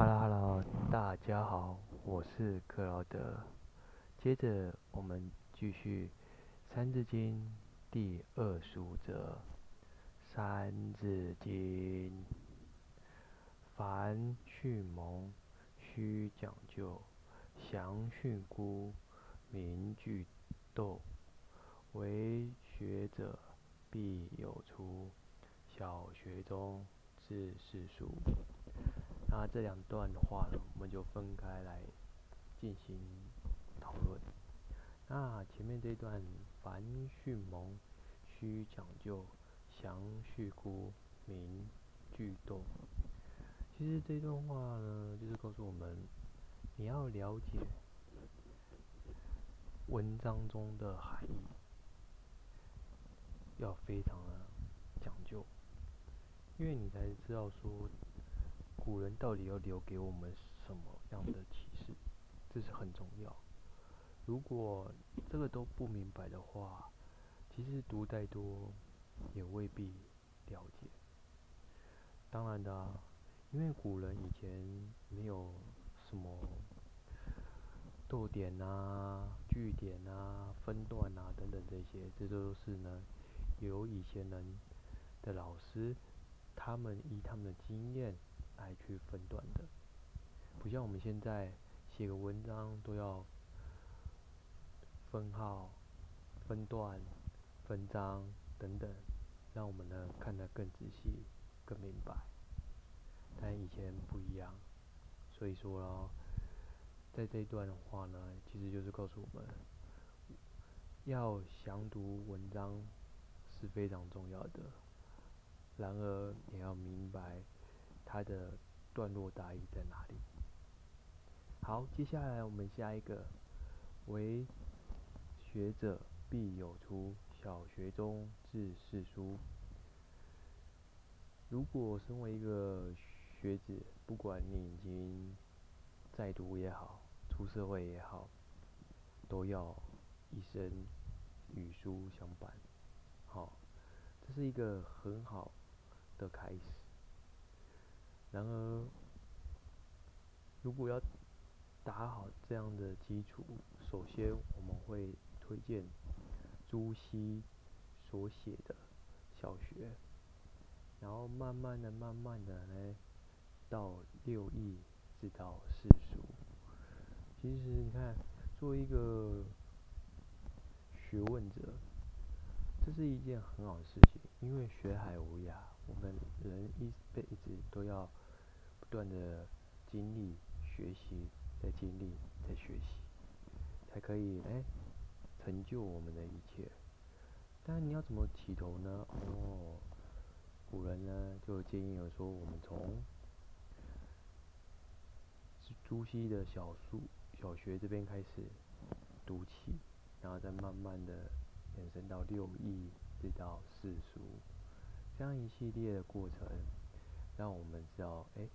Hello Hello，大家好，我是克劳德。接着我们继续《三字经》第二十五则，《三字经》：凡训蒙，须讲究；详训诂，明句读。为学者，必有初。小学中，至四书。那这两段话呢，我们就分开来进行讨论。那前面这一段，凡训蒙，须讲究；详训诂，明句读。其实这段话呢，就是告诉我们，你要了解文章中的含义，要非常的讲究，因为你才知道说。古人到底要留给我们什么样的启示？这是很重要。如果这个都不明白的话，其实读再多也未必了解。当然的，因为古人以前没有什么逗点啊、句点啊、分段啊等等这些，这都是呢由以前人的老师他们依他们的经验。来去分段的，不像我们现在写个文章都要分号、分段、分章等等，让我们呢看得更仔细、更明白。但以前不一样，所以说咯，在这一段的话呢，其实就是告诉我们，要详读文章是非常重要的，然而也要明白。它的段落大意在哪里？好，接下来我们下一个，为学者必有初，小学中至四书。如果身为一个学子，不管你已经在读也好，出社会也好，都要一生与书相伴。好，这是一个很好的开始。然而，如果要打好这样的基础，首先我们会推荐朱熹所写的小学，然后慢慢的、慢慢的呢，到六艺，直到四书。其实你看，作为一个学问者，这是一件很好的事情，因为学海无涯，我们人一辈子都要。不断的经历、学习、再经历、再学习，才可以哎成就我们的一切。但你要怎么起头呢？哦，古人呢就建议了说，我们从朱熹的小书、小学这边开始读起，然后再慢慢的延伸到六艺，直到世俗，这样一系列的过程，让我们知道哎。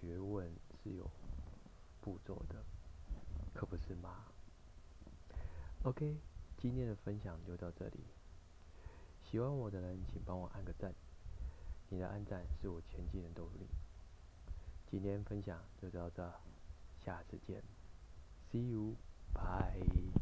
学问是有步骤的，可不是吗？OK，今天的分享就到这里。喜欢我的人，请帮我按个赞，你的按赞是我前进的动力。今天分享就到这，下次见，See you，bye。